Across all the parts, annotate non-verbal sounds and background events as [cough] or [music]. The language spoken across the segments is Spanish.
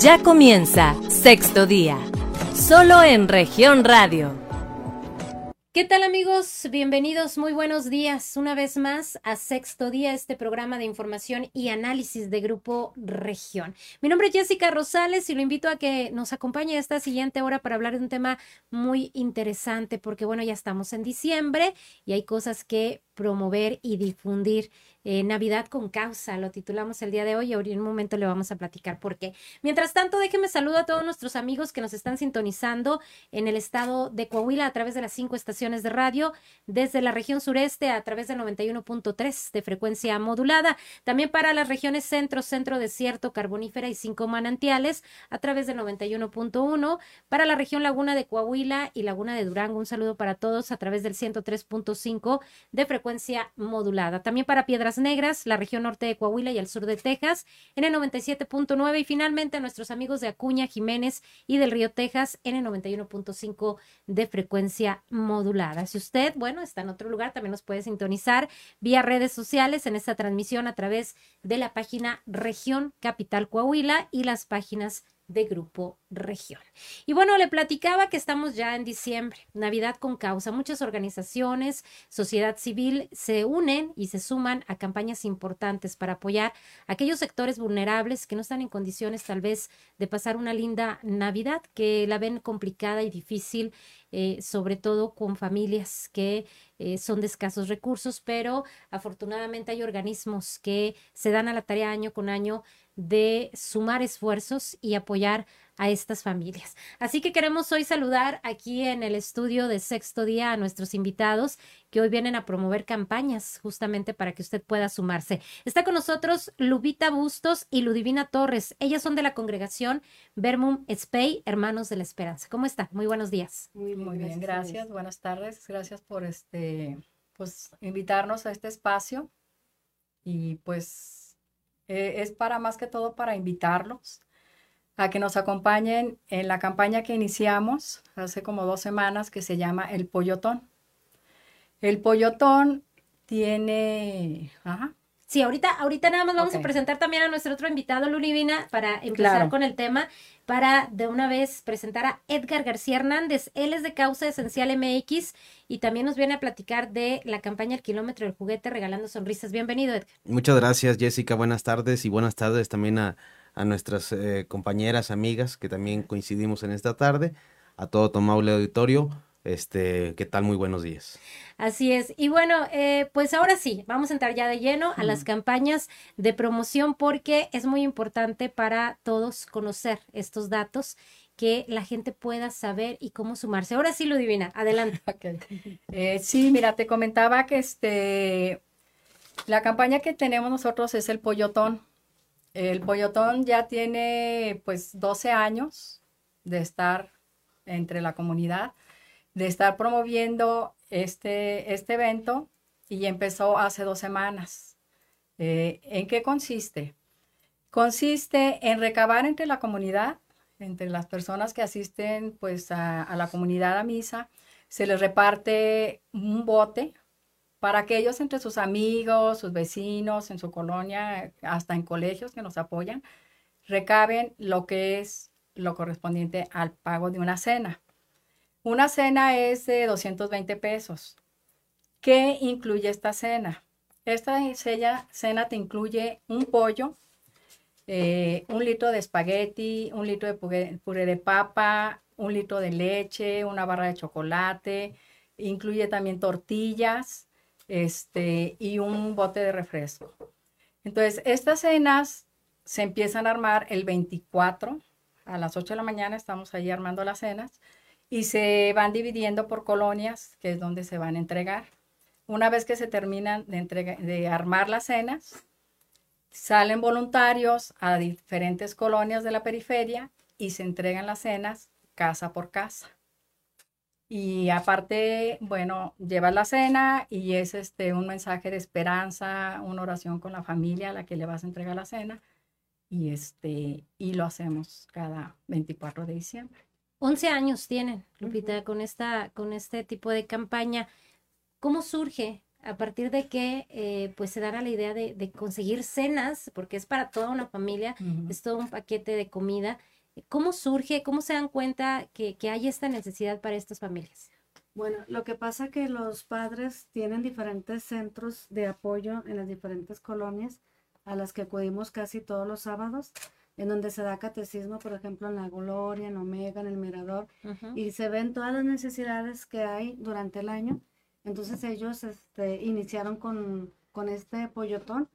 Ya comienza sexto día, solo en región radio. ¿Qué tal amigos? Bienvenidos, muy buenos días una vez más a Sexto Día, este programa de información y análisis de Grupo Región. Mi nombre es Jessica Rosales y lo invito a que nos acompañe esta siguiente hora para hablar de un tema muy interesante porque bueno, ya estamos en diciembre y hay cosas que promover y difundir eh, Navidad con causa, lo titulamos el día de hoy y en un momento le vamos a platicar por qué. Mientras tanto, déjenme saludar a todos nuestros amigos que nos están sintonizando en el estado de Coahuila a través de las cinco estaciones de radio, desde la región sureste a través del 91.3 de frecuencia modulada, también para las regiones centro, centro desierto, carbonífera y cinco manantiales a través del 91.1, para la región laguna de Coahuila y laguna de Durango, un saludo para todos a través del 103.5 de frecuencia modulada. También para Piedras Negras, la región norte de Coahuila y el sur de Texas en el 97.9 y finalmente a nuestros amigos de Acuña, Jiménez y del Río Texas en el 91.5 de frecuencia modulada. Si usted, bueno, está en otro lugar, también nos puede sintonizar vía redes sociales en esta transmisión a través de la página Región Capital Coahuila y las páginas de Grupo Región. Y bueno, le platicaba que estamos ya en diciembre, Navidad con causa. Muchas organizaciones, sociedad civil se unen y se suman a campañas importantes para apoyar a aquellos sectores vulnerables que no están en condiciones tal vez de pasar una linda Navidad, que la ven complicada y difícil, eh, sobre todo con familias que eh, son de escasos recursos, pero afortunadamente hay organismos que se dan a la tarea año con año de sumar esfuerzos y apoyar a estas familias. Así que queremos hoy saludar aquí en el estudio de sexto día a nuestros invitados que hoy vienen a promover campañas justamente para que usted pueda sumarse. Está con nosotros Lubita Bustos y Ludivina Torres. Ellas son de la congregación Vermum Spey, Hermanos de la Esperanza. ¿Cómo está? Muy buenos días. Muy, muy bien, gracias. Buenas tardes. Gracias por este, pues, invitarnos a este espacio y pues eh, es para más que todo para invitarlos a que nos acompañen en la campaña que iniciamos hace como dos semanas que se llama El Pollotón. El Pollotón tiene... Sí, ahorita, ahorita nada más vamos a presentar también a nuestro otro invitado, Lulivina, para empezar con el tema, para de una vez presentar a Edgar García Hernández. Él es de Causa Esencial MX y también nos viene a platicar de la campaña El Kilómetro del Juguete Regalando Sonrisas. Bienvenido, Edgar. Muchas gracias, Jessica. Buenas tardes y buenas tardes también a, nuestras eh, compañeras, amigas que también coincidimos en esta tarde, a todo Tomaule Auditorio. Este, ¿qué tal? Muy buenos días. Así es. Y bueno, eh, pues ahora sí, vamos a entrar ya de lleno a las campañas de promoción porque es muy importante para todos conocer estos datos que la gente pueda saber y cómo sumarse. Ahora sí, lo divina, adelante. [laughs] Eh, sí, mira, te comentaba que este, la campaña que tenemos nosotros es el Pollotón. El Pollotón ya tiene pues 12 años de estar entre la comunidad de estar promoviendo este, este evento y empezó hace dos semanas. Eh, ¿En qué consiste? Consiste en recabar entre la comunidad, entre las personas que asisten pues a, la comunidad a misa, se les reparte un bote para que ellos entre sus amigos, sus vecinos, en su colonia, hasta en colegios que nos apoyan, recaben lo que es lo correspondiente al pago de una cena. Una cena es de 220 pesos. ¿Qué incluye esta cena? Esta cena te incluye un pollo, eh, un litro de espagueti, un litro de puré, de papa, un litro de leche, una barra de chocolate, incluye también tortillas este, y un bote de refresco. Entonces, estas cenas se empiezan a armar el 24 a las 8 de la mañana, estamos ahí armando las cenas y se van dividiendo por colonias, que es donde se van a entregar. Una vez que se terminan de, armar las cenas, salen voluntarios a diferentes colonias de la periferia y se entregan las cenas casa por casa. Y aparte, bueno, lleva la cena y es este un mensaje de esperanza, una oración con la familia a la que le vas a entregar la cena y este y lo hacemos cada 24 de diciembre. 11 años tienen, Lupita, con, esta, con este tipo de campaña. ¿Cómo surge a partir de que eh, pues se dará la idea de, conseguir cenas, porque es para toda una familia, es todo un paquete de comida. ¿Cómo surge, cómo se dan cuenta que, que hay esta necesidad para estas familias? Bueno, lo que pasa es que los padres tienen diferentes centros de apoyo en las diferentes colonias a las que acudimos casi todos los sábados, en donde se da catecismo, por ejemplo, en La Gloria, en Omega, en El Mirador, y se ven todas las necesidades que hay durante el año. Entonces ellos este, iniciaron con, con este pollotón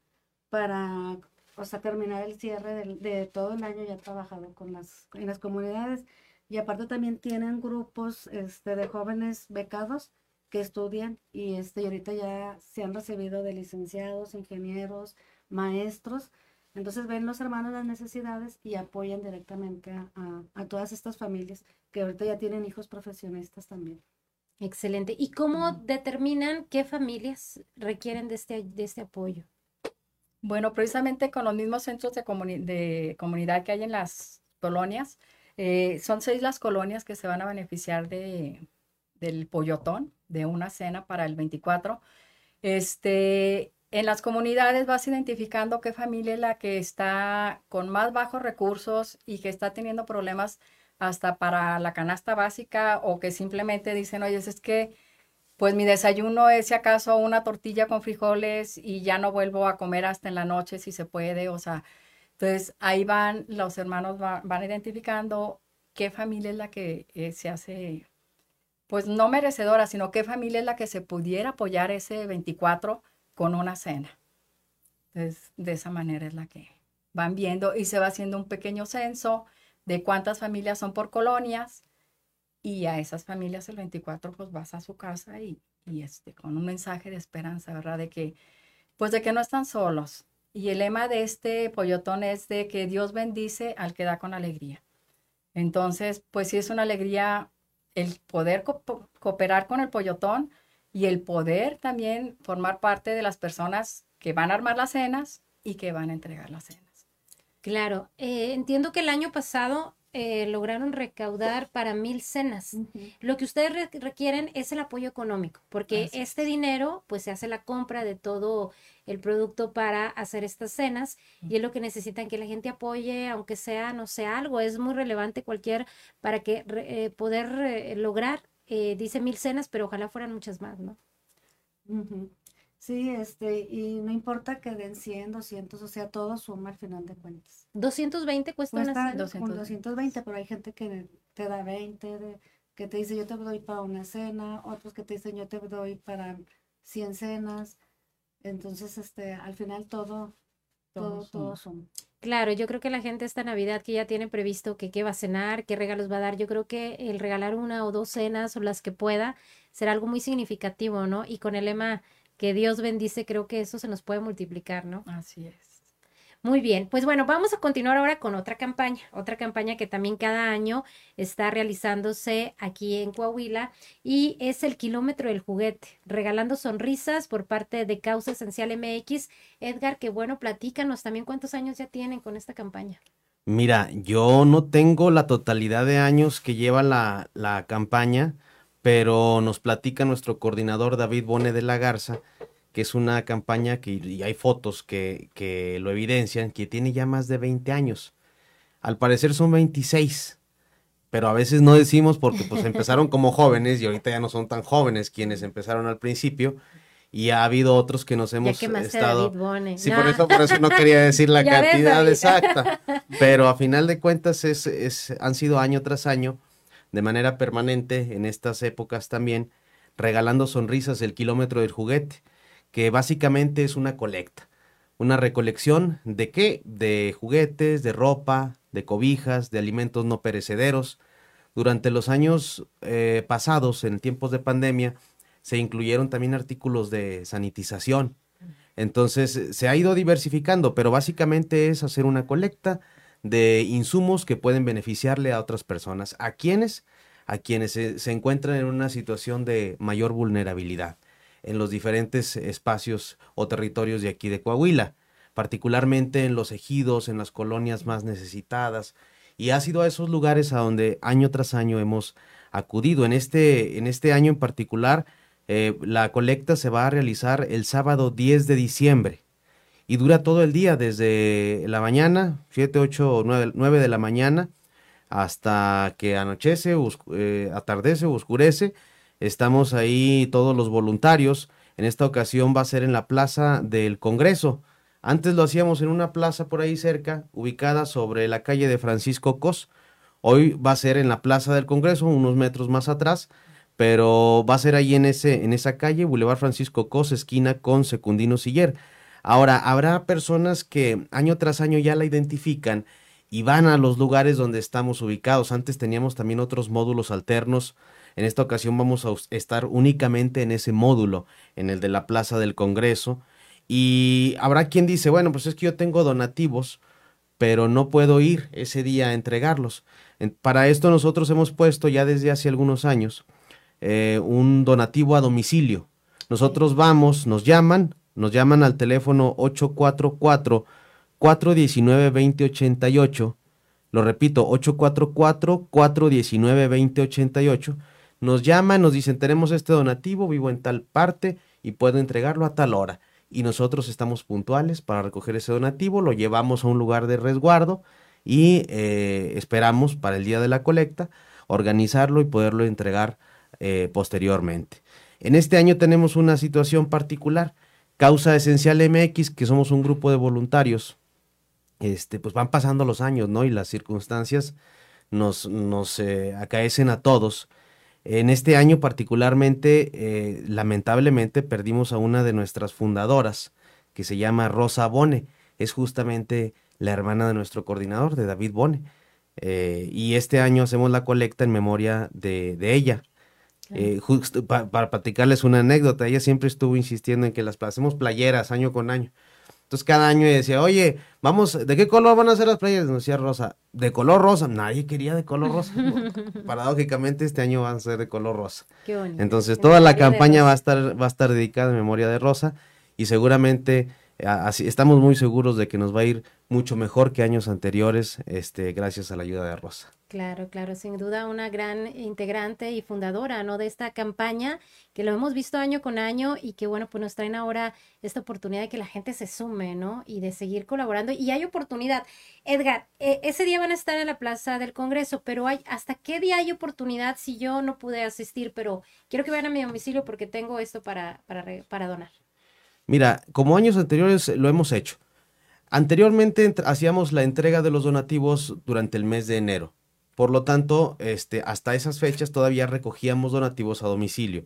para o sea, terminar el cierre de, de todo el año ya trabajado con las, en las comunidades. Y aparte también tienen grupos este, de jóvenes becados que estudian y, este, y ahorita ya se han recibido de licenciados, ingenieros, maestros. Entonces ven los hermanos las necesidades y apoyan directamente a, a, todas estas familias que ahorita ya tienen hijos profesionistas también. Excelente. ¿Y cómo determinan qué familias requieren de este, de este apoyo? Bueno, precisamente con los mismos centros de, de comunidad que hay en las colonias, eh, son seis las colonias que se van a beneficiar de, del pollotón, de una cena para el 24. Este, en las comunidades vas identificando qué familia es la que está con más bajos recursos y que está teniendo problemas hasta para la canasta básica o que simplemente dicen, oye, es que pues mi desayuno es si acaso una tortilla con frijoles y ya no vuelvo a comer hasta en la noche si se puede, o sea, entonces ahí van, los hermanos van identificando qué familia es la que eh, se hace, pues no merecedora, sino qué familia es la que se pudiera apoyar ese 24 con una cena. Entonces, de esa manera es la que van viendo y se va haciendo un pequeño censo de cuántas familias son por colonias y a esas familias el 24 pues vas a su casa y, y este, con un mensaje de esperanza, ¿verdad? De que, pues de que no están solos, y el lema de este pollotón es de que Dios bendice al que da con alegría. Entonces, pues sí es una alegría el poder cooperar con el pollotón y el poder también formar parte de las personas que van a armar las cenas y que van a entregar las cenas. Claro, eh, entiendo que el año pasado eh, lograron recaudar para mil cenas. Lo que ustedes requieren es el apoyo económico, porque este dinero, pues se hace la compra de todo el producto para hacer estas cenas y es lo que necesitan que la gente apoye, aunque sea, no sea algo, es muy relevante cualquier para que eh, poder eh, lograr, dice mil cenas, pero ojalá fueran muchas más, ¿no? Sí, este, y no importa que den 100, 200, o sea, todo suma al final de cuentas. 220 cuesta, una cena. 220, pero hay gente que te da 20, que te dice yo te doy para una cena, otros que te dicen yo te doy para 100 cenas. Entonces, este, al final todo, todo, todo suma. Claro, yo creo que la gente esta Navidad que ya tiene previsto que qué va a cenar, qué regalos va a dar, yo creo que el regalar una o dos cenas o las que pueda será algo muy significativo, ¿no? Y con el lema que Dios bendice, creo que eso se nos puede multiplicar, ¿no? Así es. Muy bien, pues bueno, vamos a continuar ahora con otra campaña, otra campaña que también cada año está realizándose aquí en Coahuila y es el kilómetro del juguete, regalando sonrisas por parte de Causa Esencial MX. Edgar, qué bueno, platícanos también cuántos años ya tienen con esta campaña. Mira, yo no tengo la totalidad de años que lleva la, la campaña, pero nos platica nuestro coordinador David Bone de la Garza que es una campaña que y hay fotos que, que lo evidencian, que tiene ya más de 20 años. Al parecer son 26, pero a veces no decimos porque pues empezaron como jóvenes y ahorita ya no son tan jóvenes quienes empezaron al principio y ha habido otros que nos hemos estado sí por eso por eso no quería decir la [laughs] cantidad exacta [laughs] pero a final de cuentas es, es han sido año tras año de manera permanente en estas épocas también regalando sonrisas el kilómetro del juguete que básicamente es una colecta, una recolección de qué? De juguetes, de ropa, de cobijas, de alimentos no perecederos. Durante los años eh, pasados, en tiempos de pandemia, se incluyeron también artículos de sanitización. Entonces se ha ido diversificando, pero básicamente es hacer una colecta de insumos que pueden beneficiarle a otras personas. ¿A quienes? A quienes se encuentran en una situación de mayor vulnerabilidad en los diferentes espacios o territorios de aquí de Coahuila, particularmente en los ejidos, en las colonias más necesitadas, y ha sido a esos lugares a donde año tras año hemos acudido. En este, en este año en particular Eh, la colecta se va a realizar el sábado 10 de diciembre y dura todo el día, desde la mañana, 7, 8 o 9, de la mañana, hasta que anochece, eh, atardece o oscurece. Estamos ahí todos los voluntarios. En esta ocasión va a ser en la Plaza del Congreso. Antes lo hacíamos en una plaza por ahí cerca, ubicada sobre la calle de Francisco Cos. Hoy va a ser en la Plaza del Congreso, unos metros más atrás, pero va a ser ahí en, ese, en esa calle, Boulevard Francisco Cos, esquina con Secundino Siller. Ahora, habrá personas que año tras año ya la identifican y van a los lugares donde estamos ubicados. Antes teníamos también otros módulos alternos. En esta ocasión vamos a estar únicamente en ese módulo, en el de la Plaza del Congreso. Y habrá quien dice, bueno, pues es que yo tengo donativos, pero no puedo ir ese día a entregarlos. Para esto nosotros hemos puesto ya desde hace algunos años eh, un donativo a domicilio. Nosotros vamos, nos llaman, nos llaman al teléfono 844-419-2088. Lo repito, 844-419-2088. Nos llaman, nos dicen, tenemos este donativo, vivo en tal parte y puedo entregarlo a tal hora. Y nosotros estamos puntuales para recoger ese donativo, lo llevamos a un lugar de resguardo y eh, esperamos para el día de la colecta organizarlo y poderlo entregar eh, posteriormente. En este año tenemos una situación particular. Causa Esencial MX, que somos un grupo de voluntarios, este, pues van pasando los años, ¿no? Y las circunstancias nos, nos eh, acaecen a todos. En este año particularmente, eh, lamentablemente, perdimos a una de nuestras fundadoras, que se llama Rosa Bone. Es justamente la hermana de nuestro coordinador, de David Bone. Eh, y este año hacemos la colecta en memoria de, de ella. Eh, para platicarles una anécdota, ella siempre estuvo insistiendo en que las hacemos playeras año con año. Entonces cada año decía, oye, vamos, ¿de qué color van a ser las playeras? Nos decía Rosa, de color rosa. Nadie quería de color rosa. [laughs] Paradójicamente este año van a ser de color rosa. Entonces toda la campaña va a estar, va a estar dedicada en memoria de Rosa y seguramente así estamos muy seguros de que nos va a ir mucho mejor que años anteriores, este, gracias a la ayuda de Rosa. Claro, claro, sin duda una gran integrante y fundadora, ¿no? De esta campaña que lo hemos visto año con año y que, bueno, pues nos traen ahora esta oportunidad de que la gente se sume, ¿no? Y de seguir colaborando. Y hay oportunidad. Edgar, e, ese día van a estar en la Plaza del Congreso, pero hay, ¿hasta qué día hay oportunidad si yo no pude asistir, pero quiero que vayan a mi domicilio porque tengo esto para, para donar? Mira, como años anteriores lo hemos hecho. Anteriormente hacíamos la entrega de los donativos durante el mes de enero. Por lo tanto, este, hasta esas fechas todavía recogíamos donativos a domicilio.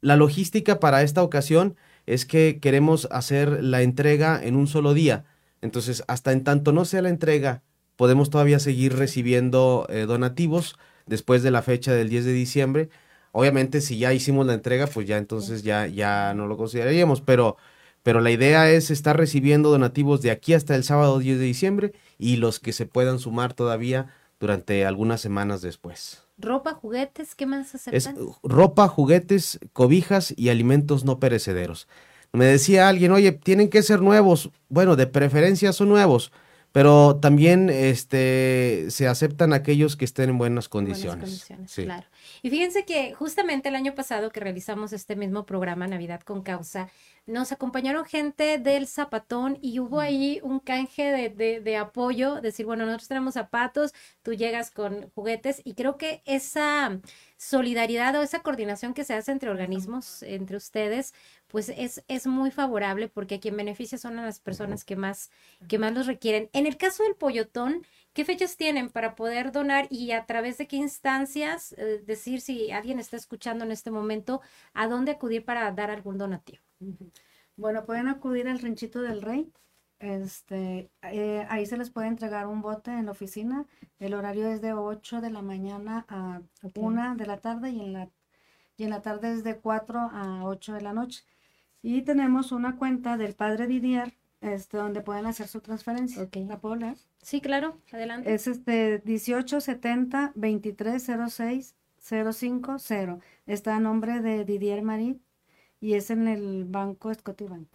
La logística para esta ocasión es que queremos hacer la entrega en un solo día. Entonces, hasta en tanto no sea la entrega, podemos todavía seguir recibiendo eh, donativos después de la fecha del 10 de diciembre Obviamente, si ya hicimos la entrega, pues ya entonces ya, ya no lo consideraríamos, pero, pero la idea es estar recibiendo donativos de aquí hasta el sábado 10 de diciembre y los que se puedan sumar todavía durante algunas semanas después. Ropa, juguetes, ¿qué más aceptan? Es ropa, juguetes, cobijas y alimentos no perecederos. Me decía alguien, oye, tienen que ser nuevos. Bueno, de preferencia son nuevos, pero también este, se aceptan aquellos que estén en buenas condiciones. Claro. Y fíjense que justamente el año pasado que realizamos este mismo programa, Navidad con Causa, nos acompañaron gente del Zapatón y hubo ahí un canje de, de, de, apoyo, decir, bueno, nosotros tenemos zapatos, tú llegas con juguetes y creo que esa solidaridad o esa coordinación que se hace entre organismos, entre ustedes, pues es, es muy favorable porque a quien beneficia son las personas que más, que más los requieren. En el caso del pollotón, ¿qué fechas tienen para poder donar y a través de qué instancias eh, decir si alguien está escuchando en este momento a dónde acudir para dar algún donativo? Bueno, pueden acudir al Ranchito del Rey. Este, eh, ahí se les puede entregar un bote en la oficina. El horario es de 8 de la mañana a 1 de la tarde y en la, y en la tarde es de 4 a 8 de la noche. Y tenemos una cuenta del padre Didier, este, donde pueden hacer su transferencia. Okay. ¿La puedo leer? Sí, claro, adelante. Es este 1870 2306 050. Está a nombre de Didier Marit y es en el banco Scotiabank.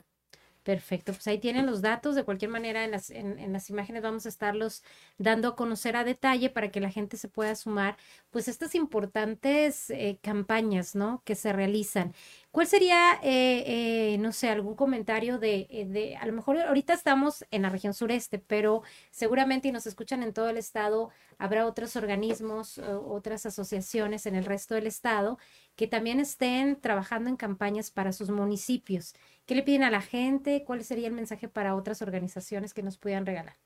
Perfecto, pues ahí tienen los datos. De cualquier manera, en las, en, las imágenes vamos a estarlos dando a conocer a detalle para que la gente se pueda sumar, pues estas importantes eh, campañas, ¿no? Que se realizan. ¿Cuál sería, eh, eh, no sé, algún comentario de, de, a lo mejor ahorita estamos en la región sureste, pero seguramente y nos escuchan en todo el estado, habrá otros organismos, otras asociaciones en el resto del estado que también estén trabajando en campañas para sus municipios. ¿Qué le piden a la gente? ¿Cuál sería el mensaje para otras organizaciones que nos puedan regalar?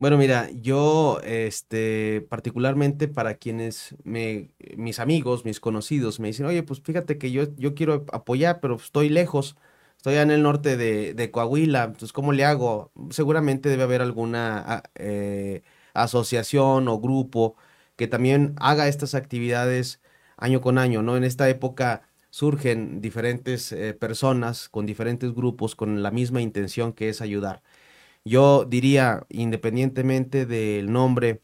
Bueno, mira, yo, este, particularmente para quienes me, mis amigos, mis conocidos, me dicen, oye, pues fíjate que yo, yo quiero apoyar, pero estoy lejos, estoy en el norte de, de Coahuila, entonces, ¿cómo le hago? Seguramente debe haber alguna eh, asociación o grupo que también haga estas actividades año con año, ¿no? En esta época surgen diferentes eh, personas con diferentes grupos con la misma intención que es ayudar. Yo diría, independientemente del nombre,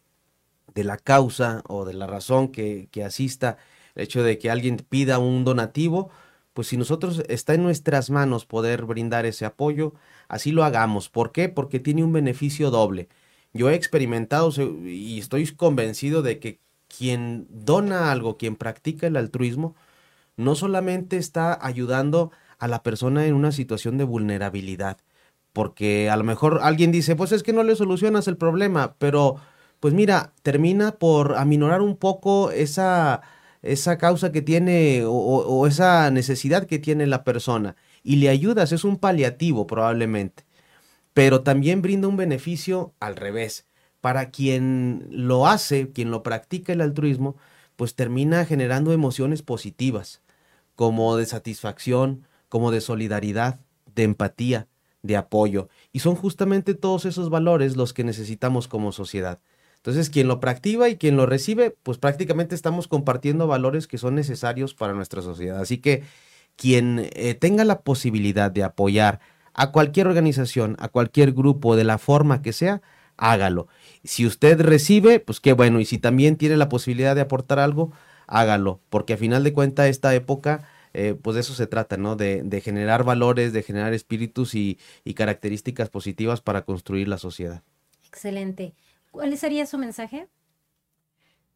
de la causa o de la razón que, que asista, el hecho de que alguien pida un donativo, pues si nosotros está en nuestras manos poder brindar ese apoyo, así lo hagamos. ¿Por qué? Porque tiene un beneficio doble. Yo he experimentado y estoy convencido de que quien dona algo, quien practica el altruismo, no solamente está ayudando a la persona en una situación de vulnerabilidad, porque a lo mejor alguien dice, pues es que no le solucionas el problema, pero pues mira, termina por aminorar un poco esa, esa causa que tiene o, o esa necesidad que tiene la persona y le ayudas, es un paliativo probablemente, pero también brinda un beneficio al revés para quien lo hace, quien lo practica el altruismo, pues termina generando emociones positivas, como de satisfacción, como de solidaridad, de empatía, de apoyo. Y son justamente todos esos valores los que necesitamos como sociedad. Entonces, quien lo practica y quien lo recibe, pues prácticamente estamos compartiendo valores que son necesarios para nuestra sociedad. Así que quien eh, tenga la posibilidad de apoyar a cualquier organización, a cualquier grupo, de la forma que sea, hágalo. Si usted recibe, pues qué bueno, y si también tiene la posibilidad de aportar algo, hágalo, porque a final de cuentas esta época, eh, pues de eso se trata, ¿no? De, de generar valores, de generar espíritus y, y, características positivas para construir la sociedad. Excelente. ¿Cuál sería su mensaje?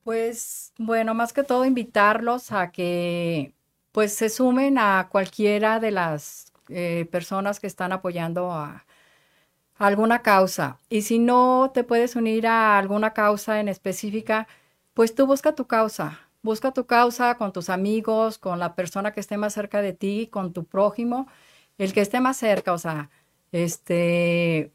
Pues bueno, más que todo invitarlos a que pues se sumen a cualquiera de las eh, personas que están apoyando a, alguna causa. Y si no te puedes unir a alguna causa en específica, pues tú busca tu causa. Busca tu causa con tus amigos, con la persona que esté más cerca de ti, con tu prójimo, el que esté más cerca, o sea, este,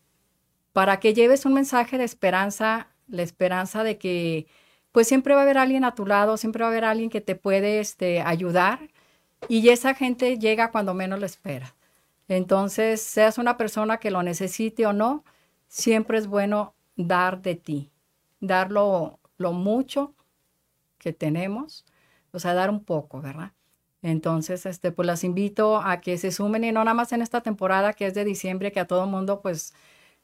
para que lleves un mensaje de esperanza, la esperanza de que pues siempre va a haber alguien a tu lado, siempre va a haber alguien que te puede este, ayudar y esa gente llega cuando menos lo espera. Entonces, seas una persona que lo necesite o no, siempre es bueno dar de ti, dar lo, mucho que tenemos, o sea, dar un poco, ¿verdad? Entonces, este, pues las invito a que se sumen y no nada más en esta temporada que es de diciembre, que a todo mundo pues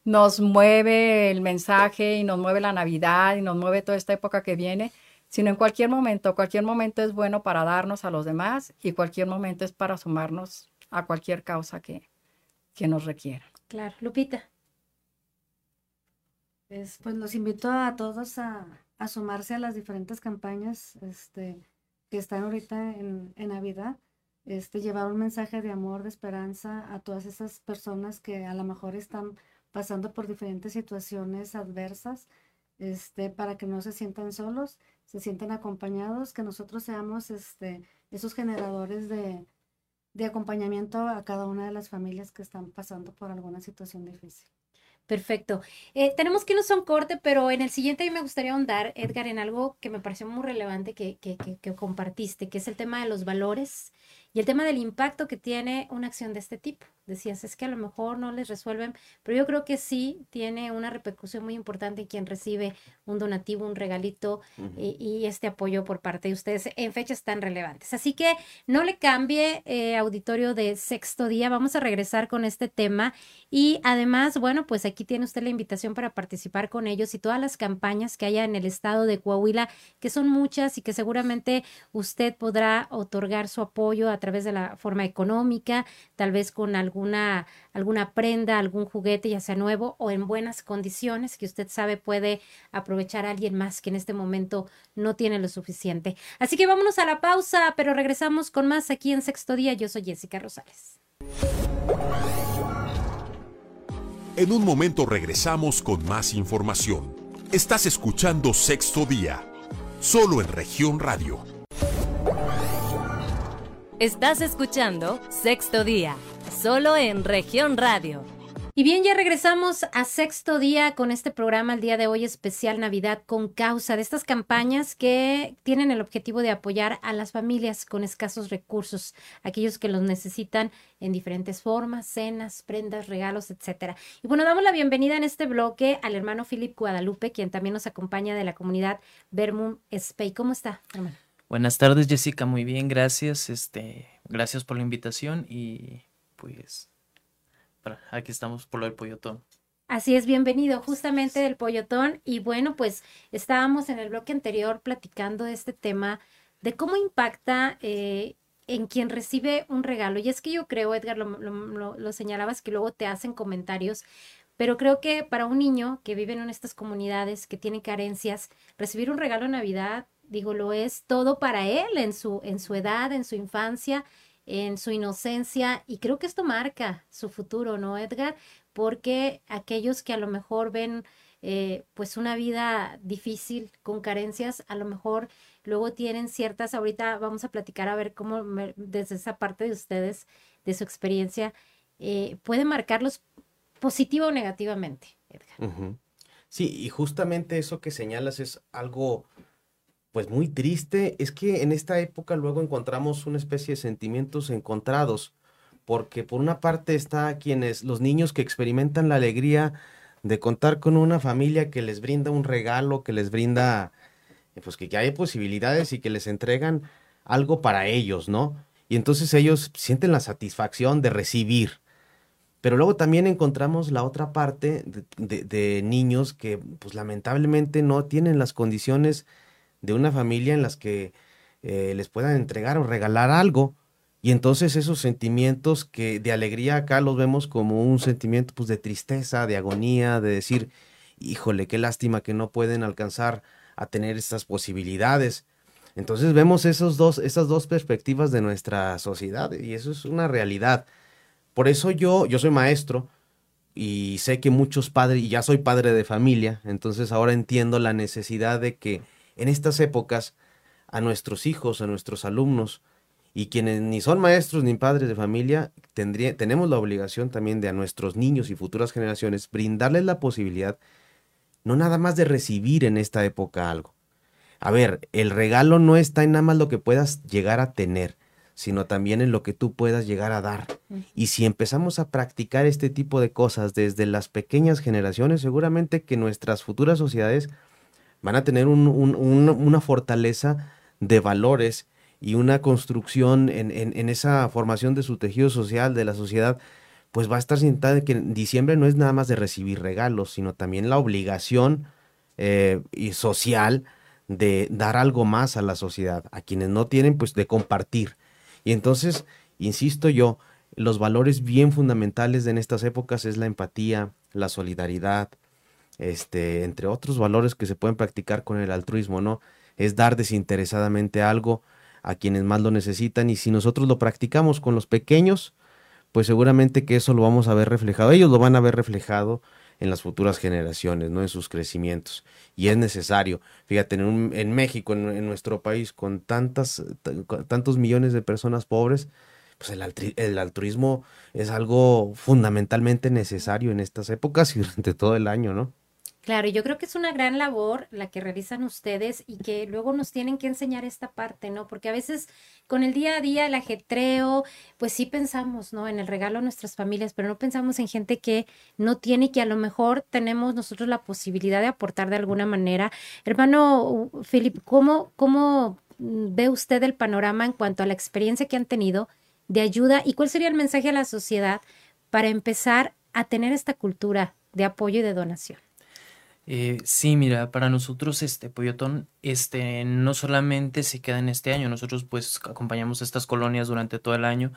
nos mueve el mensaje y nos mueve la Navidad y nos mueve toda esta época que viene, sino en cualquier momento, cualquier momento es bueno para darnos a los demás y cualquier momento es para sumarnos a cualquier causa que, que nos requiera. Claro, Lupita. Pues, pues los invito a todos a, a, sumarse a las diferentes campañas este, que están ahorita en, en Navidad. Este, llevar un mensaje de amor, de esperanza a todas esas personas que a lo mejor están pasando por diferentes situaciones adversas, este, para que no se sientan solos, se sientan acompañados, que nosotros seamos este, esos generadores de, de acompañamiento a cada una de las familias que están pasando por alguna situación difícil. Perfecto. Eh, tenemos que irnos a un corte, pero en el siguiente me gustaría ahondar, Edgar, en algo que me pareció muy relevante que, que, que, que compartiste, que es el tema de los valores y el tema del impacto que tiene una acción de este tipo. Decías, es que a lo mejor no les resuelven, pero yo creo que sí tiene una repercusión muy importante en quien recibe un donativo, un regalito y, este apoyo por parte de ustedes en fechas tan relevantes. Así que no le cambie eh, auditorio de sexto día, vamos a regresar con este tema y además, bueno, pues aquí tiene usted la invitación para participar con ellos y todas las campañas que haya en el estado de Coahuila, que son muchas y que seguramente usted podrá otorgar su apoyo a través de la forma económica, tal vez con alguna, alguna prenda, algún juguete, ya sea nuevo o en buenas condiciones, que usted sabe puede aprovechar a alguien más que en este momento no tiene lo suficiente. Así que vámonos a la pausa, pero regresamos con más aquí en Sexto Día. Yo soy Jessica Rosales. En un momento regresamos con más información. Estás escuchando Sexto Día, solo en región radio. Estás escuchando Sexto Día, solo en región radio. Y bien, ya regresamos a sexto día con este programa el día de hoy especial Navidad con causa de estas campañas que tienen el objetivo de apoyar a las familias con escasos recursos, aquellos que los necesitan en diferentes formas, cenas, prendas, regalos, etcétera. Y bueno, damos la bienvenida en este bloque al hermano Philip Guadalupe, quien también nos acompaña de la comunidad Vermum Spey. ¿Cómo está, hermano? Buenas tardes, Jessica. Muy bien, gracias. Este, gracias por la invitación y pues aquí estamos por lo del pollotón. Así es, bienvenido justamente del pollotón. Y bueno, pues estábamos en el bloque anterior platicando de este tema de cómo impacta eh, en quien recibe un regalo. Y es que yo creo, Edgar, lo, lo, señalabas, que luego te hacen comentarios, pero creo que para un niño que vive en estas comunidades, que tiene carencias, recibir un regalo en Navidad, digo, lo es todo para él en su, en su edad, en su infancia en su inocencia y creo que esto marca su futuro, ¿no, Edgar? Porque aquellos que a lo mejor ven eh, pues una vida difícil con carencias, a lo mejor luego tienen ciertas, ahorita vamos a platicar a ver cómo desde esa parte de ustedes, de su experiencia, eh, puede marcarlos positivo o negativamente, Edgar. Sí, y justamente eso que señalas es algo pues muy triste es que en esta época luego encontramos una especie de sentimientos encontrados, porque por una parte está quienes, los niños que experimentan la alegría de contar con una familia que les brinda un regalo, que les brinda, pues que, que hay posibilidades y que les entregan algo para ellos, ¿no? Y entonces ellos sienten la satisfacción de recibir. Pero luego también encontramos la otra parte de, de niños que, pues lamentablemente no tienen las condiciones de una familia en las que eh, les puedan entregar o regalar algo. Y entonces esos sentimientos que de alegría acá los vemos como un sentimiento pues de tristeza, de agonía, de decir, híjole, qué lástima que no pueden alcanzar a tener estas posibilidades. Entonces vemos esos dos, esas dos perspectivas de nuestra sociedad y eso es una realidad. Por eso yo, yo soy maestro y sé que muchos padres, y ya soy padre de familia, entonces ahora entiendo la necesidad de que en estas épocas a nuestros hijos, a nuestros alumnos, y quienes ni son maestros ni padres de familia, tendría, tenemos la obligación también de a nuestros niños y futuras generaciones brindarles la posibilidad no nada más de recibir en esta época algo. A ver, el regalo no está en nada más lo que puedas llegar a tener, sino también en lo que tú puedas llegar a dar. Y si empezamos a practicar este tipo de cosas desde las pequeñas generaciones, seguramente que nuestras futuras sociedades van a tener una fortaleza de valores y una construcción en, esa formación de su tejido social, de la sociedad, pues va a estar sentada que en diciembre no es nada más de recibir regalos, sino también la obligación eh, y social de dar algo más a la sociedad, a quienes no tienen, pues de compartir. Y entonces, insisto yo, los valores bien fundamentales en estas épocas es la empatía, la solidaridad, este, entre otros valores que se pueden practicar con el altruismo, ¿no? Es dar desinteresadamente algo a quienes más lo necesitan y si nosotros lo practicamos con los pequeños, pues seguramente que eso lo vamos a ver reflejado, ellos lo van a ver reflejado en las futuras generaciones, ¿no? En sus crecimientos. Y es necesario. Fíjate, en, en México, en, nuestro país, con tantas, tantos millones de personas pobres, pues el, el, altruismo es algo fundamentalmente necesario en estas épocas y durante todo el año, ¿no? Claro, yo creo que es una gran labor la que realizan ustedes y que luego nos tienen que enseñar esta parte, ¿no? Porque a veces con el día a día, el ajetreo, pues sí pensamos, ¿no? En el regalo a nuestras familias, pero no pensamos en gente que no tiene y que a lo mejor tenemos nosotros la posibilidad de aportar de alguna manera. Hermano Philip, ¿cómo, cómo ve usted el panorama en cuanto a la experiencia que han tenido de ayuda y cuál sería el mensaje a la sociedad para empezar a tener esta cultura de apoyo y de donación? Eh, sí, mira, para nosotros este Pollotón este, no solamente se queda en este año, nosotros pues acompañamos estas colonias durante todo el año.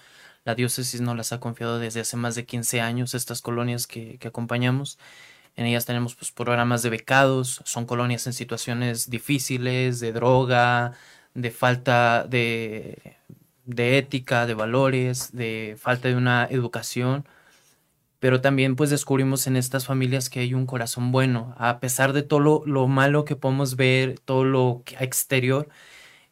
la diócesis nos las ha confiado desde hace más de 15 años, estas colonias que, que acompañamos. En ellas tenemos pues, programas de becados, son colonias en situaciones difíciles, de droga, de falta de, de ética, de valores, de falta de una educación pero también pues descubrimos en estas familias que hay un corazón bueno, a pesar de todo lo, malo que podemos ver, todo lo exterior,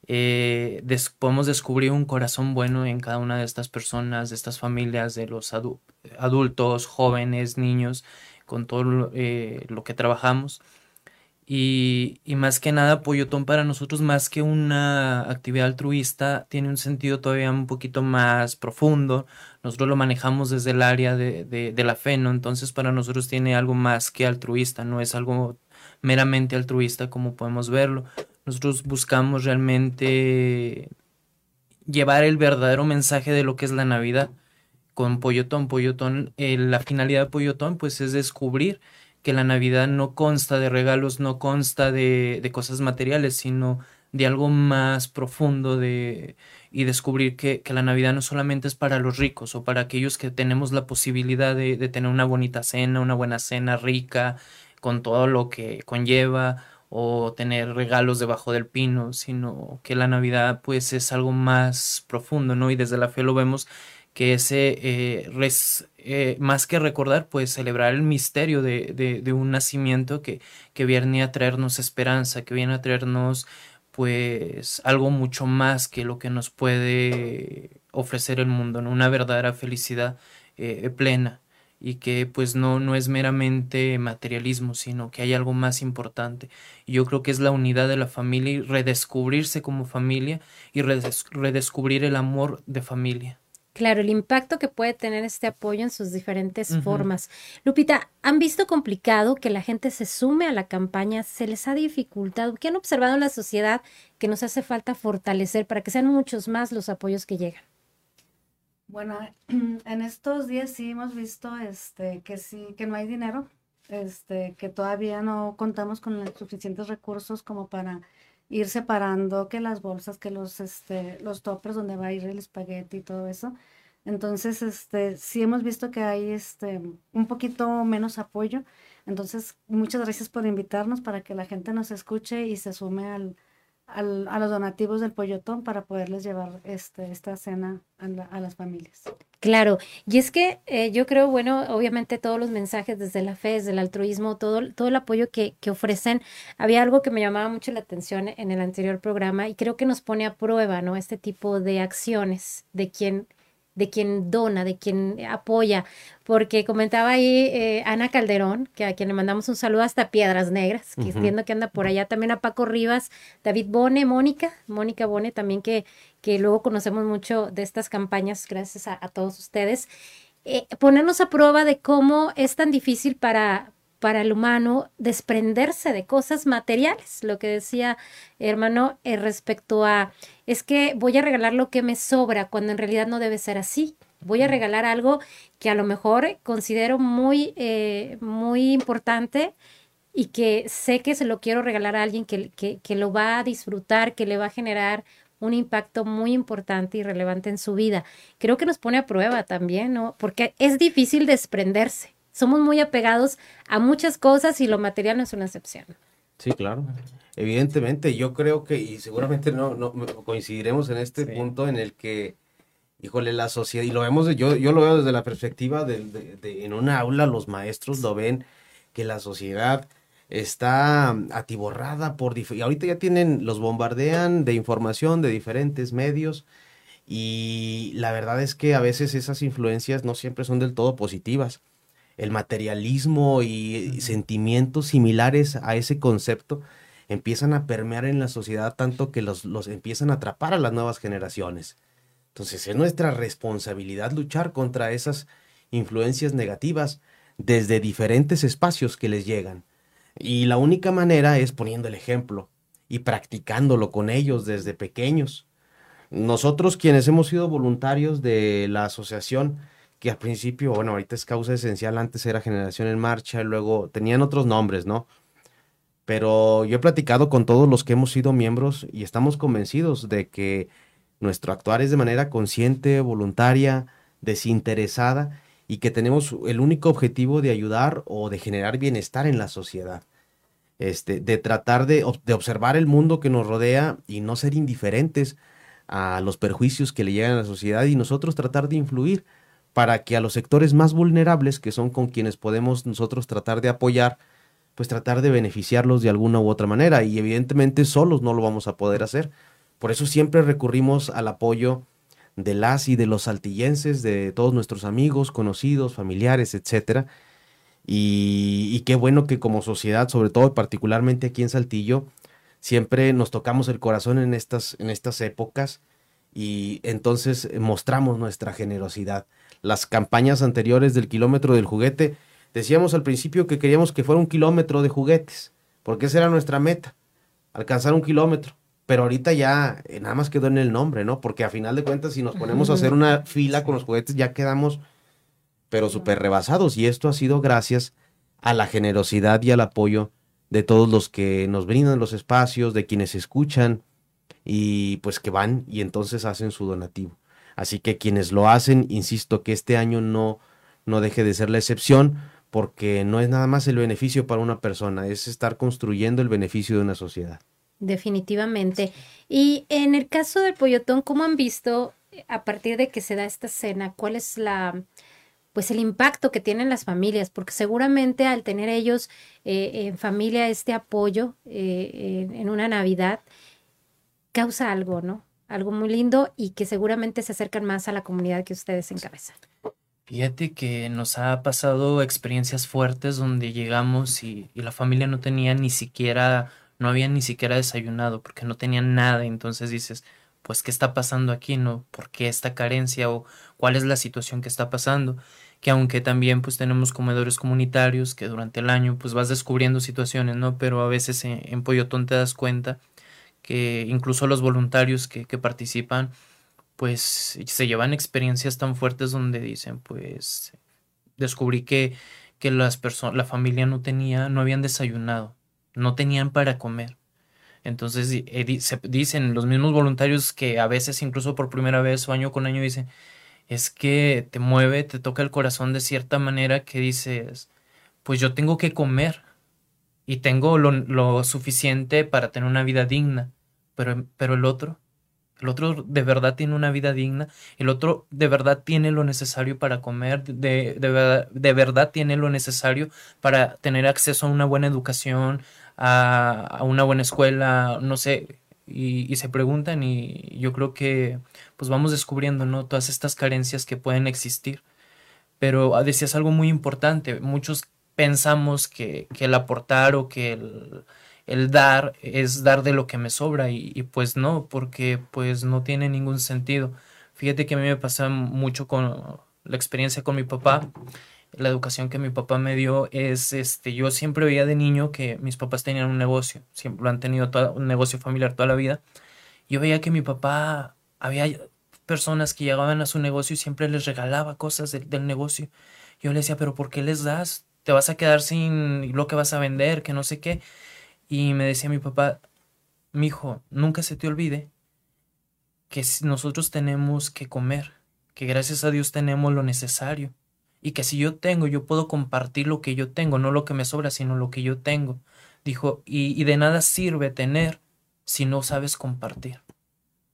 eh, podemos descubrir un corazón bueno en cada una de estas personas, de estas familias, de los adultos, jóvenes, niños, con todo eh, lo que trabajamos. Y, más que nada, Poyotón para nosotros, más que una actividad altruista, tiene un sentido todavía un poquito más profundo. Nosotros lo manejamos desde el área de, de, la fe, ¿no? Entonces, para nosotros tiene algo más que altruista, no es algo meramente altruista como podemos verlo. Nosotros buscamos realmente llevar el verdadero mensaje de lo que es la Navidad con Poyotón. Poyotón, eh, la finalidad de Poyotón, pues es descubrir que la Navidad no consta de regalos, no consta de, de cosas materiales, sino de algo más profundo de, y descubrir que, que, la Navidad no solamente es para los ricos o para aquellos que tenemos la posibilidad de, de, tener una bonita cena, una buena cena rica, con todo lo que conlleva, o tener regalos debajo del pino, sino que la Navidad pues es algo más profundo, ¿no? Y desde la fe lo vemos que ese eh, eh, más que recordar, pues celebrar el misterio de, de, un nacimiento que, que, viene a traernos esperanza, que viene a traernos pues algo mucho más que lo que nos puede ofrecer el mundo, una verdadera felicidad eh, plena y que pues no, no es meramente materialismo, sino que hay algo más importante. Y yo creo que es la unidad de la familia y redescubrirse como familia y redescubrir el amor de familia. Claro, el impacto que puede tener este apoyo en sus diferentes formas. Lupita, ¿han visto complicado que la gente se sume a la campaña? ¿Se les ha dificultado? ¿Qué han observado en la sociedad que nos hace falta fortalecer para que sean muchos más los apoyos que llegan? Bueno, [clears throat] en estos días sí hemos visto este, que sí, que no hay dinero, este, que todavía no contamos con los suficientes recursos como para ir separando que las bolsas, que los, este, los toppers donde va a ir el espagueti y todo eso. Entonces, este, sí hemos visto que hay este, un poquito menos apoyo. Entonces, muchas gracias por invitarnos para que la gente nos escuche y se sume al, al, a los donativos del Pollotón para poderles llevar este, esta cena a, las familias. Claro, y es que eh, yo creo, bueno, obviamente todos los mensajes desde la fe, desde el altruismo, todo, todo el apoyo que, que ofrecen, había algo que me llamaba mucho la atención en el anterior programa y creo que nos pone a prueba, ¿no? Este tipo de acciones de quien de quien dona, de quien apoya, porque comentaba ahí eh, Ana Calderón, que a quien le mandamos un saludo hasta Piedras Negras, que entiendo que anda por allá, también a Paco Rivas, David Bone, Mónica, Mónica Bone también que, que luego conocemos mucho de estas campañas, gracias a, todos ustedes, eh, ponernos a prueba de cómo es tan difícil para, para el humano desprenderse de cosas materiales, lo que decía hermano eh, respecto a, es que voy a regalar lo que me sobra, cuando en realidad no debe ser así. Voy a regalar algo que a lo mejor considero muy, eh, muy importante y que sé que se lo quiero regalar a alguien que, que, que lo va a disfrutar, que le va a generar un impacto muy importante y relevante en su vida. Creo que nos pone a prueba también, ¿no? Porque es difícil desprenderse somos muy apegados a muchas cosas y lo material no es una excepción. Sí, claro. Evidentemente, yo creo que, y seguramente no, no coincidiremos en este punto en el que, híjole, la sociedad, y lo vemos, yo, yo lo veo desde la perspectiva de, de, en una aula, los maestros lo ven, que la sociedad está atiborrada por, y ahorita ya tienen, los bombardean de información de diferentes medios, y la verdad es que a veces esas influencias no siempre son del todo positivas el materialismo y sentimientos similares a ese concepto empiezan a permear en la sociedad tanto que los, los empiezan a atrapar a las nuevas generaciones. Entonces es nuestra responsabilidad luchar contra esas influencias negativas desde diferentes espacios que les llegan. Y la única manera es poniendo el ejemplo y practicándolo con ellos desde pequeños. Nosotros quienes hemos sido voluntarios de la asociación, que al principio, bueno, ahorita es causa esencial, antes era Generación en Marcha, luego tenían otros nombres, ¿no? Pero yo he platicado con todos los que hemos sido miembros y estamos convencidos de que nuestro actuar es de manera consciente, voluntaria, desinteresada y que tenemos el único objetivo de ayudar o de generar bienestar en la sociedad. Este, de tratar de, de observar el mundo que nos rodea y no ser indiferentes a los perjuicios que le llegan a la sociedad y nosotros tratar de influir para que a los sectores más vulnerables, que son con quienes podemos nosotros tratar de apoyar, pues tratar de beneficiarlos de alguna u otra manera. Y evidentemente solos no lo vamos a poder hacer. Por eso siempre recurrimos al apoyo de las y de los saltillenses, de todos nuestros amigos, conocidos, familiares, etcétera. Y, qué bueno que como sociedad, sobre todo particularmente aquí en Saltillo, siempre nos tocamos el corazón en estas, en estas épocas y entonces mostramos nuestra generosidad. Las campañas anteriores del kilómetro del juguete, decíamos al principio que queríamos que fuera un kilómetro de juguetes, porque esa era nuestra meta, alcanzar un kilómetro pero ahorita ya eh, nada más quedó en el nombre, ¿no? Porque a final de cuentas, si nos ponemos a hacer una fila con los juguetes, ya quedamos, pero súper rebasados. Y esto ha sido gracias a la generosidad y al apoyo de todos los que nos brindan los espacios, de quienes escuchan y pues que van y entonces hacen su donativo. Así que quienes lo hacen, insisto que este año no, no deje de ser la excepción, porque no es nada más el beneficio para una persona, es estar construyendo el beneficio de una sociedad. Definitivamente. Y en el caso del pollotón, ¿cómo han visto a partir de que se da esta cena? ¿Cuál es la pues el impacto que tienen las familias, porque seguramente al tener ellos eh, en familia este apoyo eh, en una Navidad, causa algo, ¿no? Algo muy lindo y que seguramente se acercan más a la comunidad que ustedes encabezan. Fíjate que nos ha pasado experiencias fuertes donde llegamos y, la familia no tenía ni siquiera no habían ni siquiera desayunado porque no tenían nada. Entonces dices, pues, ¿qué está pasando aquí? ¿No? ¿Por qué esta carencia? ¿O cuál es la situación que está pasando? Que aunque también pues tenemos comedores comunitarios que durante el año pues vas descubriendo situaciones, ¿no? Pero a veces en, en Pollotón te das cuenta que incluso los voluntarios que, que participan pues se llevan experiencias tan fuertes donde dicen pues descubrí que, que las personas, la familia no tenía, no habían desayunado no tenían para comer. Entonces se dicen los mismos voluntarios que a veces incluso por primera vez o año con año dicen, es que te mueve, te toca el corazón de cierta manera que dices, pues yo tengo que comer y tengo lo, lo suficiente para tener una vida digna, pero, pero el otro, el otro de verdad tiene una vida digna, el otro de verdad tiene lo necesario para comer, de, de, verdad, tiene lo necesario para tener acceso a una buena educación, a, una buena escuela, no sé, y, se preguntan y yo creo que pues vamos descubriendo, ¿no? Todas estas carencias que pueden existir. Pero ah, decías algo muy importante, muchos pensamos que, que el aportar o que el, el, dar es dar de lo que me sobra y, pues no, porque pues no tiene ningún sentido. Fíjate que a mí me pasa mucho con la experiencia con mi papá la educación que mi papá me dio es, este, yo siempre veía de niño que mis papás tenían un negocio, siempre lo han tenido un negocio familiar toda la vida. Yo veía que mi papá, había personas que llegaban a su negocio y siempre les regalaba cosas del negocio. Yo le decía, pero ¿por qué les das? Te vas a quedar sin lo que vas a vender, que no sé qué. Y me decía mi papá, mi hijo, nunca se te olvide que nosotros tenemos que comer, que gracias a Dios tenemos lo necesario y que si yo tengo, yo puedo compartir lo que yo tengo, no lo que me sobra, sino lo que yo tengo. Dijo, y, y de nada sirve tener si no sabes compartir.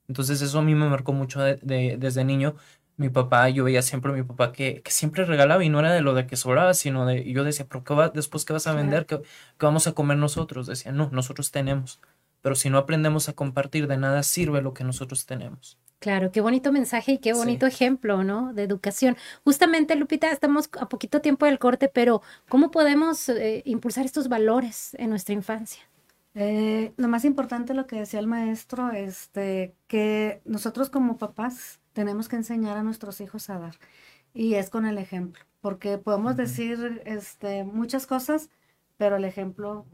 Entonces eso a mí me marcó mucho de, desde niño. Mi papá, yo veía siempre a mi papá que, que, siempre regalaba y no era de lo de que sobraba, sino de, yo decía, pero qué va, después qué vas a vender? ¿Qué, ¿Qué, vamos a comer nosotros? Decía, no, nosotros tenemos. Pero si no aprendemos a compartir, de nada sirve lo que nosotros tenemos. Claro, qué bonito mensaje y qué bonito sí. ejemplo, ¿no? De educación. Justamente, Lupita, estamos a poquito tiempo del corte, pero ¿cómo podemos eh, impulsar estos valores en nuestra infancia? Eh, lo más importante, lo que decía el maestro, este, que nosotros como papás tenemos que enseñar a nuestros hijos a dar. Y es con el ejemplo, porque podemos uh -huh. decir este, muchas cosas, pero el ejemplo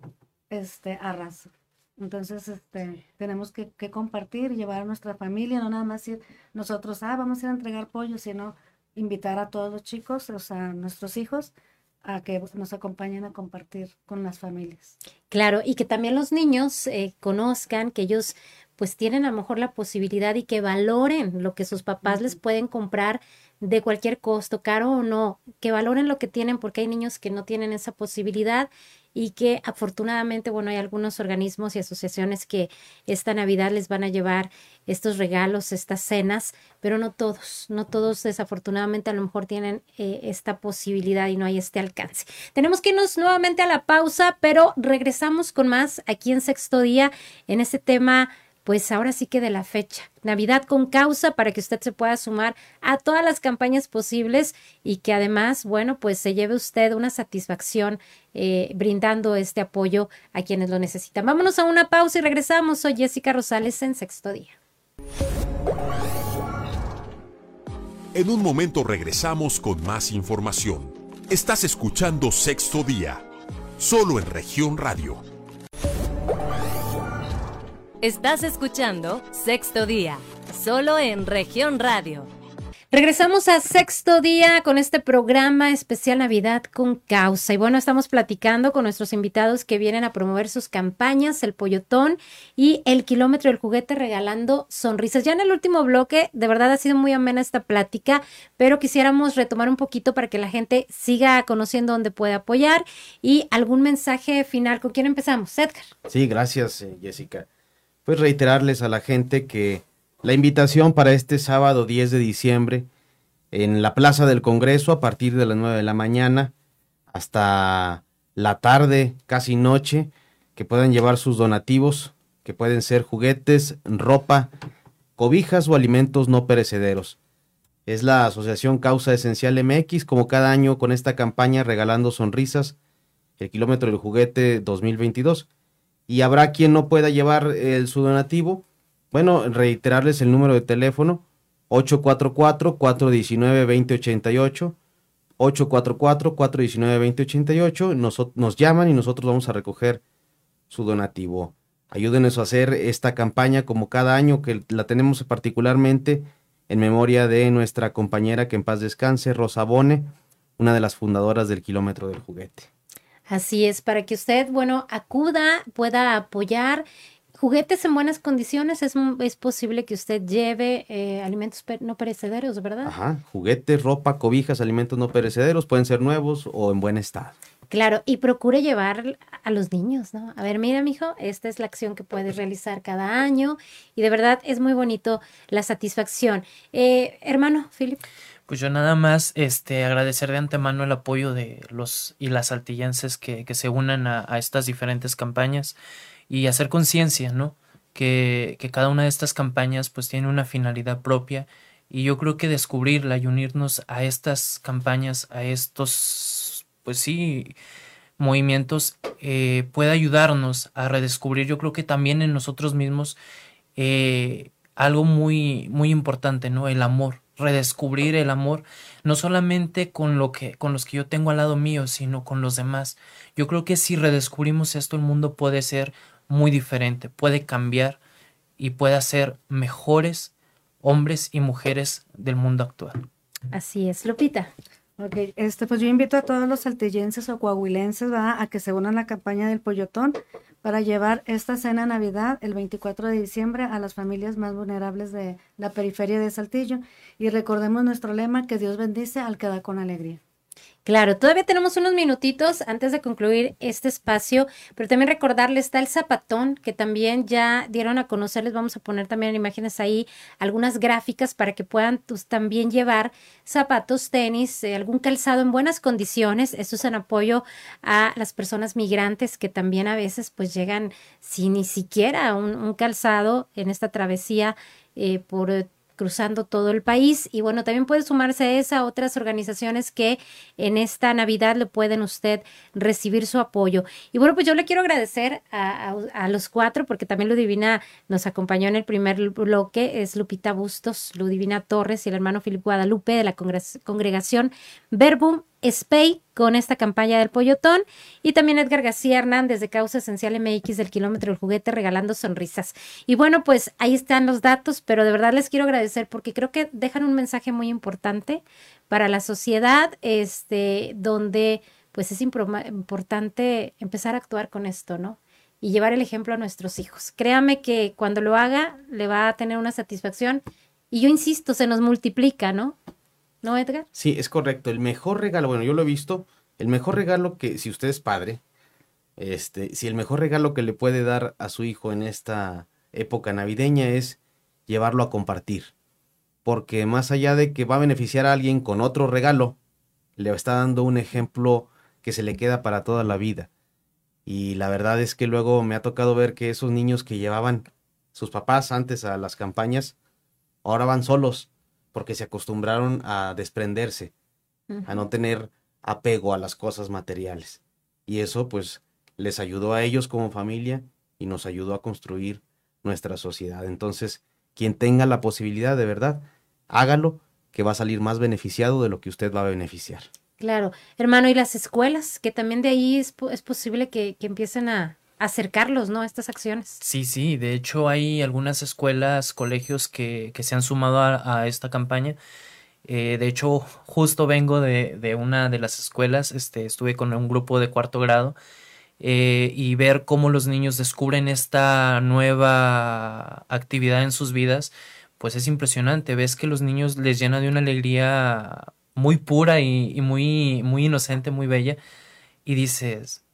este, arrasa. Entonces, este, tenemos que, que, compartir llevar a nuestra familia, no nada más ir nosotros, ah, vamos a ir a entregar pollo, sino invitar a todos los chicos, o sea, nuestros hijos, a que nos acompañen a compartir con las familias. Claro, y que también los niños eh, conozcan que ellos pues tienen a lo mejor la posibilidad y que valoren lo que sus papás les pueden comprar de cualquier costo, caro o no, que valoren lo que tienen porque hay niños que no tienen esa posibilidad y que afortunadamente, bueno, hay algunos organismos y asociaciones que esta Navidad les van a llevar estos regalos, estas cenas, pero no todos, no todos desafortunadamente a lo mejor tienen eh, esta posibilidad y no hay este alcance. Tenemos que irnos nuevamente a la pausa, pero regresamos con más aquí en sexto día en este tema pues ahora sí que de la fecha. Navidad con causa para que usted se pueda sumar a todas las campañas posibles y que además, bueno, pues se lleve usted una satisfacción eh, brindando este apoyo a quienes lo necesitan. Vámonos a una pausa y regresamos. Soy Jessica Rosales en sexto día. En un momento regresamos con más información. Estás escuchando sexto día, solo en región radio Estás escuchando Sexto Día, solo en región radio. Regresamos a sexto día con este programa especial Navidad con causa. Y bueno, estamos platicando con nuestros invitados que vienen a promover sus campañas, el Pollotón y el Kilómetro del Juguete regalando sonrisas. Ya en el último bloque, de verdad ha sido muy amena esta plática, pero quisiéramos retomar un poquito para que la gente siga conociendo dónde puede apoyar y algún mensaje final. ¿Con quién empezamos? Edgar. Sí, gracias, eh, Jessica pues reiterarles a la gente que la invitación para este sábado 10 de diciembre en la Plaza del Congreso a partir de las 9 de la mañana hasta la tarde, casi noche, que puedan llevar sus donativos, que pueden ser juguetes, ropa, cobijas o alimentos no perecederos. Es la Asociación Causa Esencial MX, como cada año con esta campaña Regalando Sonrisas, el kilómetro del juguete 2022 y habrá quien no pueda llevar el, su donativo. Bueno, reiterarles el número de teléfono 844-419-2088. 844-419-2088. Nos, nos llaman y nosotros vamos a recoger su donativo. Ayúdenos a hacer esta campaña como cada año que la tenemos particularmente en memoria de nuestra compañera que en paz descanse, Rosa Bone, una de las fundadoras del Kilómetro del Juguete. Así es, para que usted, bueno, acuda, pueda apoyar juguetes en buenas condiciones, es, es posible que usted lleve eh, alimentos no perecederos, ¿verdad? Ajá, juguetes, ropa, cobijas, alimentos no perecederos, pueden ser nuevos o en buen estado. Claro, y procure llevar a los niños, ¿no? A ver, mira, mijo, esta es la acción que puedes realizar cada año y de verdad es muy bonito la satisfacción. Eh, hermano, Philip. Pues yo nada más este, agradecer de antemano el apoyo de los y las altillenses que, que se unan a, estas diferentes campañas y hacer conciencia, ¿no? Que, que cada una de estas campañas pues tiene una finalidad propia y yo creo que descubrirla y unirnos a estas campañas, a estos, pues sí, movimientos, eh, puede ayudarnos a redescubrir, yo creo que también en nosotros mismos, eh, algo muy, muy importante, ¿no? El amor redescubrir el amor, no solamente con lo que con los que yo tengo al lado mío, sino con los demás. Yo creo que si redescubrimos esto el mundo puede ser muy diferente, puede cambiar y puede hacer mejores hombres y mujeres del mundo actual. Así es, Lupita. Ok, este, pues yo invito a todos los saltillenses o coahuilenses a que se unan a la campaña del Pollotón para llevar esta cena Navidad el 24 de diciembre a las familias más vulnerables de la periferia de Saltillo. Y recordemos nuestro lema, que Dios bendice al que da con alegría. Claro, todavía tenemos unos minutitos antes de concluir este espacio, pero también recordarles, está el zapatón, que también ya dieron a conocer, les vamos a poner también imágenes ahí, algunas gráficas para que puedan también llevar zapatos, tenis, eh, algún calzado en buenas condiciones. Esto es en apoyo a las personas migrantes que también a veces pues llegan sin ni siquiera un, calzado en esta travesía eh, por cruzando todo el país. Y bueno, también puede sumarse a esa otras organizaciones que en esta Navidad le pueden usted recibir su apoyo. Y bueno, pues yo le quiero agradecer a, a, los cuatro, porque también Ludivina nos acompañó en el primer bloque, es Lupita Bustos, Ludivina Torres y el hermano Filipe Guadalupe de la congregación Verbum SPAY con esta campaña del Pollotón y también Edgar García Hernández de Causa Esencial MX del Kilómetro del Juguete regalando sonrisas. Y bueno, pues ahí están los datos, pero de verdad les quiero agradecer porque creo que dejan un mensaje muy importante para la sociedad, este, donde pues es importante empezar a actuar con esto, ¿no? y llevar el ejemplo a nuestros hijos. Créame que cuando lo haga le va a tener una satisfacción y yo insisto, se nos multiplica, ¿no? ¿No, Edgar? Sí, es correcto. El mejor regalo, bueno, yo lo he visto, el mejor regalo que si usted es padre, este, si el mejor regalo que le puede dar a su hijo en esta época navideña es llevarlo a compartir. Porque más allá de que va a beneficiar a alguien con otro regalo, le está dando un ejemplo que se le queda para toda la vida. Y la verdad es que luego me ha tocado ver que esos niños que llevaban sus papás antes a las campañas, ahora van solos porque se acostumbraron a desprenderse, a no tener apego a las cosas materiales. Y eso pues les ayudó a ellos como familia y nos ayudó a construir nuestra sociedad. Entonces, quien tenga la posibilidad de verdad, hágalo, que va a salir más beneficiado de lo que usted va a beneficiar. Claro, hermano, y las escuelas, que también de ahí es, es posible que, que, empiecen a acercarlos, ¿no? A estas acciones. Sí, sí, de hecho hay algunas escuelas, colegios que, se han sumado a, esta campaña. Eh, de hecho, justo vengo de, de, una de las escuelas, este, estuve con un grupo de cuarto grado eh, y ver cómo los niños descubren esta nueva actividad en sus vidas, pues es impresionante. Ves que los niños les llena de una alegría muy pura y, y, muy, muy inocente, muy bella, y dices,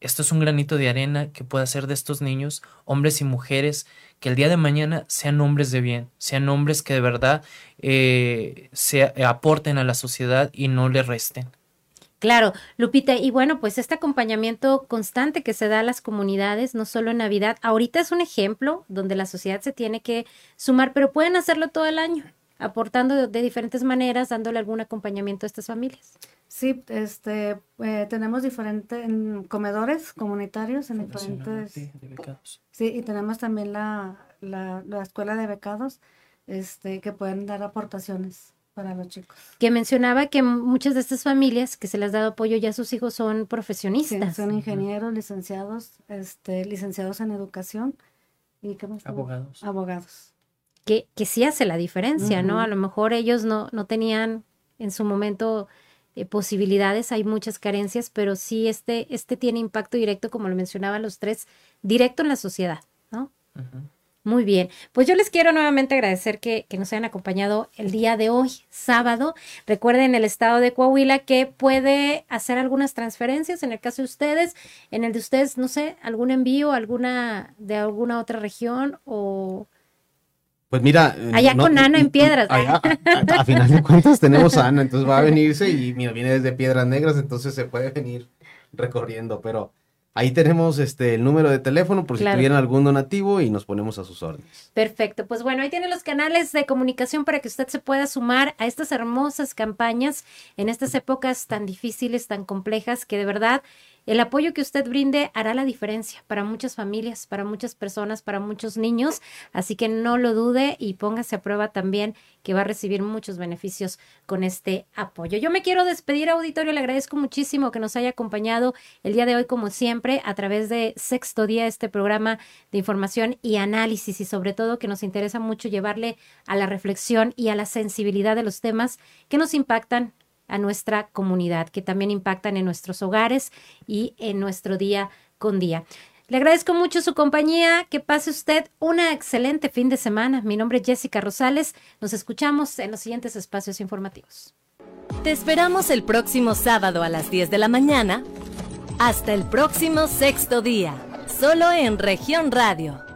esto es un granito de arena que puede hacer de estos niños hombres y mujeres que el día de mañana sean hombres de bien, sean hombres que de verdad eh, se aporten a la sociedad y no le resten. Claro, Lupita, y bueno, pues este acompañamiento constante que se da a las comunidades, no solo en Navidad, ahorita es un ejemplo donde la sociedad se tiene que sumar, pero pueden hacerlo todo el año aportando de, de, diferentes maneras, dándole algún acompañamiento a estas familias. Sí, este, eh, tenemos diferentes comedores comunitarios en diferentes... Sí, de becados. Sí, y tenemos también la, la, la, escuela de becados este, que pueden dar aportaciones para los chicos. Que mencionaba que muchas de estas familias que se les ha dado apoyo ya sus hijos son profesionistas. Sí, son ingenieros, licenciados, este, licenciados en educación y ¿qué más? Abogados. Abogados que, que sí hace la diferencia, uh -huh. ¿no? A lo mejor ellos no, no tenían en su momento eh, posibilidades, hay muchas carencias, pero sí este, este tiene impacto directo, como lo mencionaban los tres, directo en la sociedad, ¿no? Uh -huh. Muy bien, pues yo les quiero nuevamente agradecer que, que, nos hayan acompañado el día de hoy, sábado. Recuerden el estado de Coahuila que puede hacer algunas transferencias en el caso de ustedes, en el de ustedes, no sé, algún envío, alguna de alguna otra región o pues mira. Allá no, con Ana en Piedras. Allá, a, a, a, final de cuentas tenemos a Ana, entonces va a [laughs] venirse y mira, viene desde Piedras Negras, entonces se puede venir recorriendo, pero ahí tenemos este el número de teléfono por si claro. tuvieran algún donativo y nos ponemos a sus órdenes. Perfecto, pues bueno, ahí tienen los canales de comunicación para que usted se pueda sumar a estas hermosas campañas en estas épocas tan difíciles, tan complejas, que de verdad el apoyo que usted brinde hará la diferencia para muchas familias, para muchas personas, para muchos niños, así que no lo dude y póngase a prueba también que va a recibir muchos beneficios con este apoyo. Yo me quiero despedir, auditorio, le agradezco muchísimo que nos haya acompañado el día de hoy, como siempre, a través de Sexto Día, este programa de información y análisis y sobre todo que nos interesa mucho llevarle a la reflexión y a la sensibilidad de los temas que nos impactan a nuestra comunidad, que también impactan en nuestros hogares y en nuestro día con día. Le agradezco mucho su compañía, que pase usted una excelente fin de semana. Mi nombre es Jessica Rosales, nos escuchamos en los siguientes espacios informativos. Te esperamos el próximo sábado a las 10 de la mañana. Hasta el próximo sexto día, solo en región radio